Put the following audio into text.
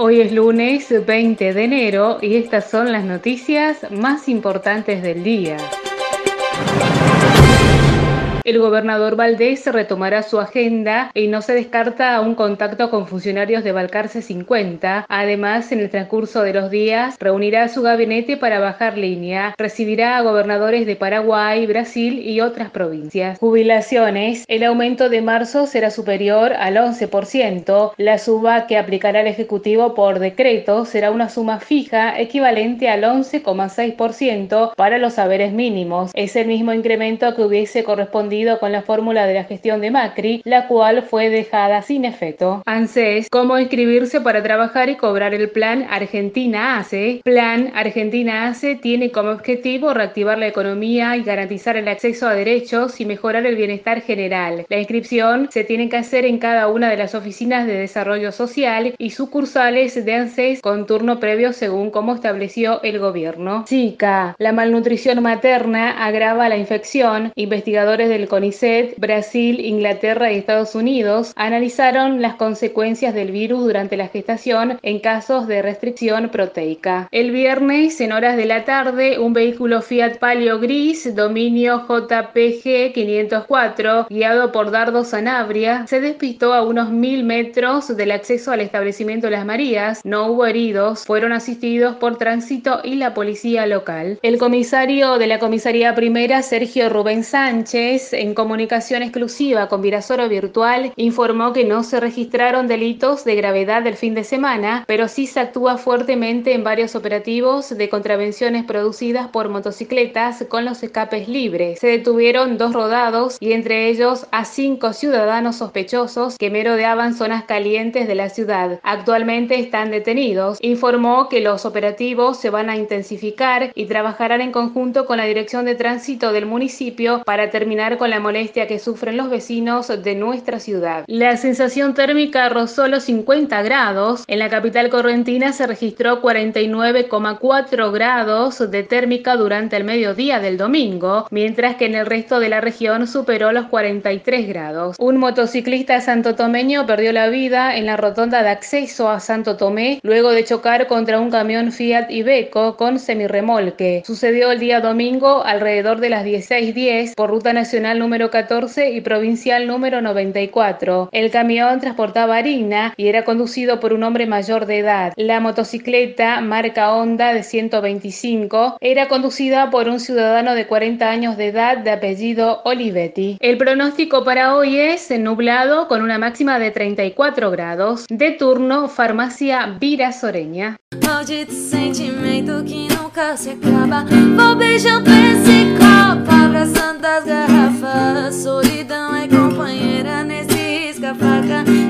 Hoy es lunes 20 de enero y estas son las noticias más importantes del día. El gobernador Valdés retomará su agenda y no se descarta un contacto con funcionarios de Balcarce 50. Además, en el transcurso de los días, reunirá su gabinete para bajar línea. Recibirá a gobernadores de Paraguay, Brasil y otras provincias. Jubilaciones. El aumento de marzo será superior al 11%. La suba que aplicará el Ejecutivo por decreto será una suma fija equivalente al 11,6% para los saberes mínimos. Es el mismo incremento que hubiese correspondido con la fórmula de la gestión de Macri, la cual fue dejada sin efecto. ANSES, cómo inscribirse para trabajar y cobrar el plan Argentina ACE. Plan Argentina ACE tiene como objetivo reactivar la economía y garantizar el acceso a derechos y mejorar el bienestar general. La inscripción se tiene que hacer en cada una de las oficinas de desarrollo social y sucursales de ANSES con turno previo según como estableció el gobierno. Zika. La malnutrición materna agrava la infección. Investigadores del CONICET, Brasil, Inglaterra y Estados Unidos analizaron las consecuencias del virus durante la gestación en casos de restricción proteica. El viernes, en horas de la tarde, un vehículo Fiat Palio gris, dominio JPG 504, guiado por Dardo Sanabria, se despistó a unos mil metros del acceso al establecimiento Las Marías. No hubo heridos, fueron asistidos por tránsito y la policía local. El comisario de la comisaría primera, Sergio Rubén Sánchez, en comunicación exclusiva con Virasoro Virtual, informó que no se registraron delitos de gravedad del fin de semana, pero sí se actúa fuertemente en varios operativos de contravenciones producidas por motocicletas con los escapes libres. Se detuvieron dos rodados y entre ellos a cinco ciudadanos sospechosos que merodeaban zonas calientes de la ciudad. Actualmente están detenidos. Informó que los operativos se van a intensificar y trabajarán en conjunto con la Dirección de Tránsito del municipio para terminar con la molestia que sufren los vecinos de nuestra ciudad. La sensación térmica rozó los 50 grados. En la capital correntina se registró 49,4 grados de térmica durante el mediodía del domingo, mientras que en el resto de la región superó los 43 grados. Un motociclista santotomeño perdió la vida en la rotonda de acceso a Santo Tomé luego de chocar contra un camión Fiat Ibeco con semirremolque. Sucedió el día domingo alrededor de las 16:10 por ruta nacional número 14 y provincial número 94. El camión transportaba harina y era conducido por un hombre mayor de edad. La motocicleta, marca Honda de 125, era conducida por un ciudadano de 40 años de edad de apellido Olivetti. El pronóstico para hoy es nublado con una máxima de 34 grados. De turno, farmacia Vira Soreña. vaga.